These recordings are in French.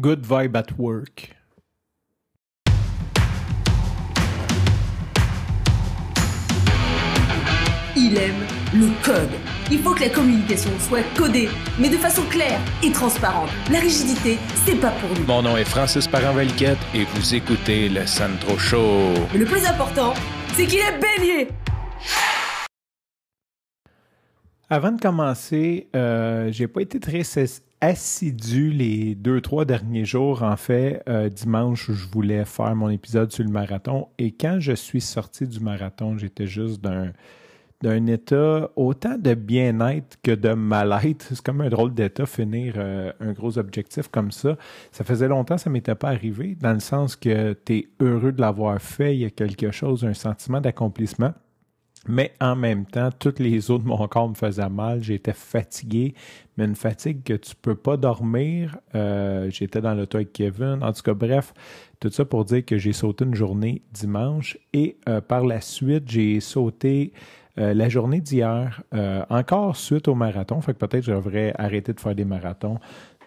Good vibe at work. Il aime le code. Il faut que la communication soit codée, mais de façon claire et transparente. La rigidité, c'est pas pour nous. Mon nom est Francis Parent-Valquette et vous écoutez le Sandro Show. Mais le plus important, c'est qu'il est bélier. Avant de commencer, euh, j'ai pas été très assidu les deux, trois derniers jours. En fait, euh, dimanche, je voulais faire mon épisode sur le marathon. Et quand je suis sorti du marathon, j'étais juste d'un d'un état autant de bien-être que de mal-être. C'est comme un drôle d'état finir euh, un gros objectif comme ça. Ça faisait longtemps ça m'était pas arrivé, dans le sens que tu es heureux de l'avoir fait, il y a quelque chose, un sentiment d'accomplissement. Mais en même temps, toutes les autres de mon corps me faisaient mal. J'étais fatigué, mais une fatigue que tu peux pas dormir. Euh, j'étais dans l'auto avec Kevin. En tout cas, bref, tout ça pour dire que j'ai sauté une journée dimanche et euh, par la suite, j'ai sauté euh, la journée d'hier, encore suite au marathon. Fait que peut-être je devrais arrêter de faire des marathons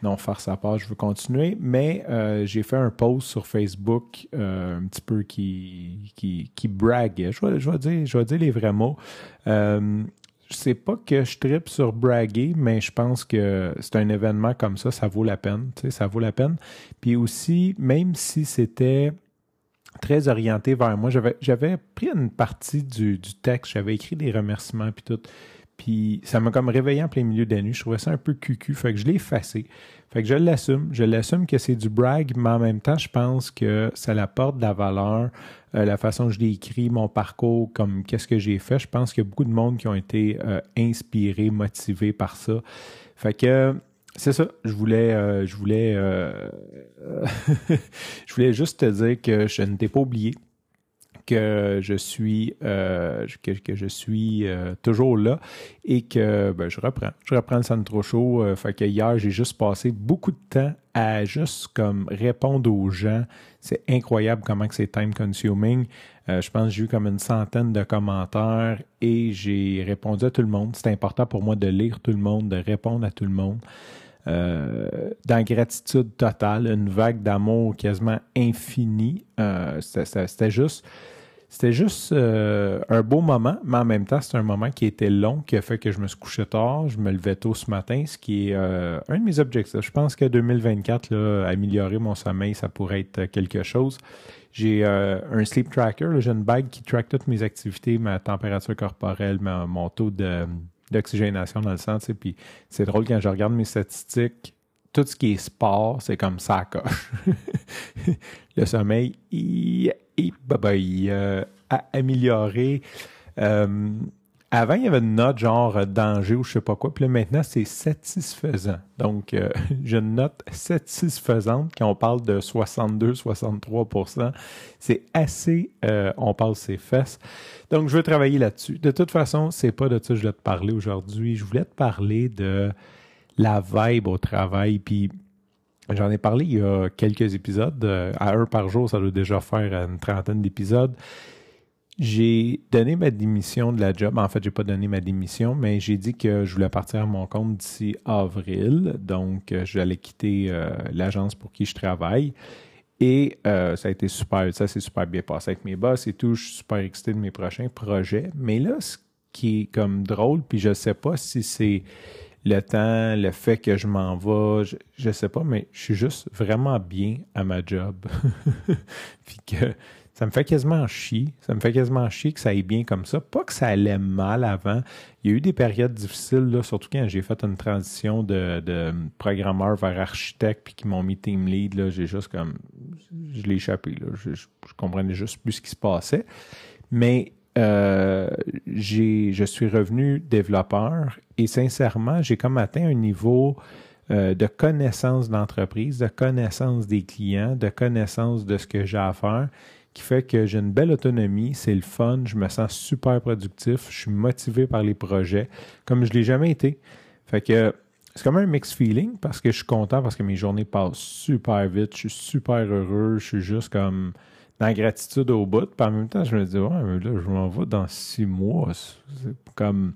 non faire sa part, je veux continuer. Mais euh, j'ai fait un post sur Facebook euh, un petit peu qui, qui, qui braguait. Je vais, je, dire, je dire les vrais mots. Euh, sais pas que je tripe sur braguer, mais je pense que c'est un événement comme ça, ça vaut la peine. Ça vaut la peine. Puis aussi, même si c'était très orienté vers moi, j'avais, j'avais pris une partie du, du texte, j'avais écrit des remerciements puis tout. Puis ça m'a comme réveillé en plein milieu de la nuit. Je trouvais ça un peu cucu. Fait que je l'ai effacé. Fait que je l'assume. Je l'assume que c'est du brag, mais en même temps, je pense que ça apporte de la valeur. Euh, la façon que je l'ai écrit, mon parcours, comme qu'est-ce que j'ai fait. Je pense qu'il y a beaucoup de monde qui ont été euh, inspirés, motivés par ça. Fait que c'est ça. Je voulais, euh, je voulais, je voulais juste te dire que je ne t'ai pas oublié que je suis, euh, que, je suis euh, toujours là et que ben, je reprends. Je reprends le centre Show. Euh, fait que hier, j'ai juste passé beaucoup de temps à juste comme répondre aux gens. C'est incroyable comment c'est time consuming. je pense que j'ai eu comme une centaine de commentaires et j'ai répondu à tout le monde. C'est important pour moi de lire tout le monde, de répondre à tout le monde. dans gratitude totale, une vague d'amour quasiment infinie. C'était juste, c'était juste euh, un beau moment, mais en même temps, c'est un moment qui était long, qui a fait que je me suis couché tard, je me levais tôt ce matin, ce qui est euh, un de mes objectifs. Je pense que 2024, là, améliorer mon sommeil, ça pourrait être quelque chose. J'ai euh, un sleep tracker, j'ai une bague qui track toutes mes activités, ma température corporelle, mon taux d'oxygénation dans le sang. Puis c'est drôle quand je regarde mes statistiques, tout ce qui est sport, c'est comme ça coche. le sommeil, il, euh, a amélioré. Euh, avant, il y avait une note genre danger ou je sais pas quoi. Puis là, maintenant, c'est satisfaisant. Donc, euh, j'ai une note satisfaisante quand on parle de 62-63% C'est assez, on parle ses fesses. Donc, je veux travailler là-dessus. De toute façon, c'est pas de ça que je voulais te parler aujourd'hui. Je voulais te parler de la vibe au travail. Puis j'en ai parlé il y a quelques épisodes. Euh, à un par jour, ça doit déjà faire une trentaine d'épisodes. J'ai donné ma démission de la job. En fait, j'ai pas donné ma démission, mais j'ai dit que je voulais partir à mon compte d'ici avril. Donc, euh, j'allais quitter euh, l'agence pour qui je travaille. Et ça a été super, ça s'est super bien passé avec mes boss et tout. Je suis super excité de mes prochains projets. Mais là, ce qui est comme drôle, puis je sais pas si c'est le temps, le fait que je m'en vais, je, ne sais pas, mais je suis juste vraiment bien à ma job. Que ça me fait quasiment chier. Ça me fait quasiment chier que ça aille bien comme ça. Pas que ça allait mal avant. Il y a eu des périodes difficiles, là, surtout quand j'ai fait une transition de, de programmeur vers architecte, puis qui m'ont mis team lead. Là, j'ai juste comme. Je l'ai échappé. Là. Je, je, je comprenais juste plus ce qui se passait. Mais euh, je suis revenu développeur et sincèrement, j'ai comme atteint un niveau euh, de connaissance d'entreprise, de connaissance des clients, de connaissance de ce que j'ai à faire, qui fait que j'ai une belle autonomie, c'est le fun, je me sens super productif, je suis motivé par les projets, comme je ne l'ai jamais été. Fait que c'est comme un mixed feeling parce que je suis content parce que mes journées passent super vite, je suis super heureux, je suis juste comme dans gratitude au bout. Puis en même temps, je me dis, ouais, mais là, je m'en vais dans six mois. C'est comme.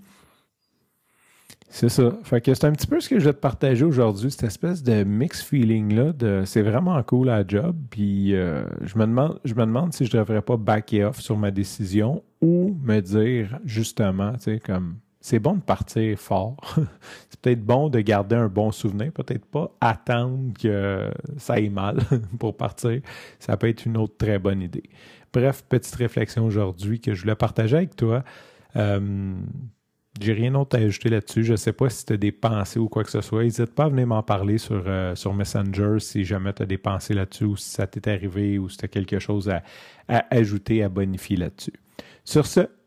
C'est ça. Fait que c'est un petit peu ce que je vais te partager aujourd'hui, cette espèce de mix feeling-là. De, c'est vraiment cool à job. Puis euh, je, me demande, je me demande si je devrais pas backer off sur ma décision ou me dire justement, tu sais, comme c'est bon de partir fort. c'est peut-être bon de garder un bon souvenir, peut-être pas attendre que ça aille mal pour partir. Ça peut être une autre très bonne idée. Bref, petite réflexion aujourd'hui que je voulais partager avec toi. Euh, j'ai rien d'autre à ajouter là-dessus. Je ne sais pas si tu as des pensées ou quoi que ce soit. N'hésite pas à venir m'en parler sur, euh, sur Messenger si jamais tu as des pensées là-dessus ou si ça t'est arrivé ou si tu as quelque chose à, à, ajouter, à bonifier là-dessus. Sur ce,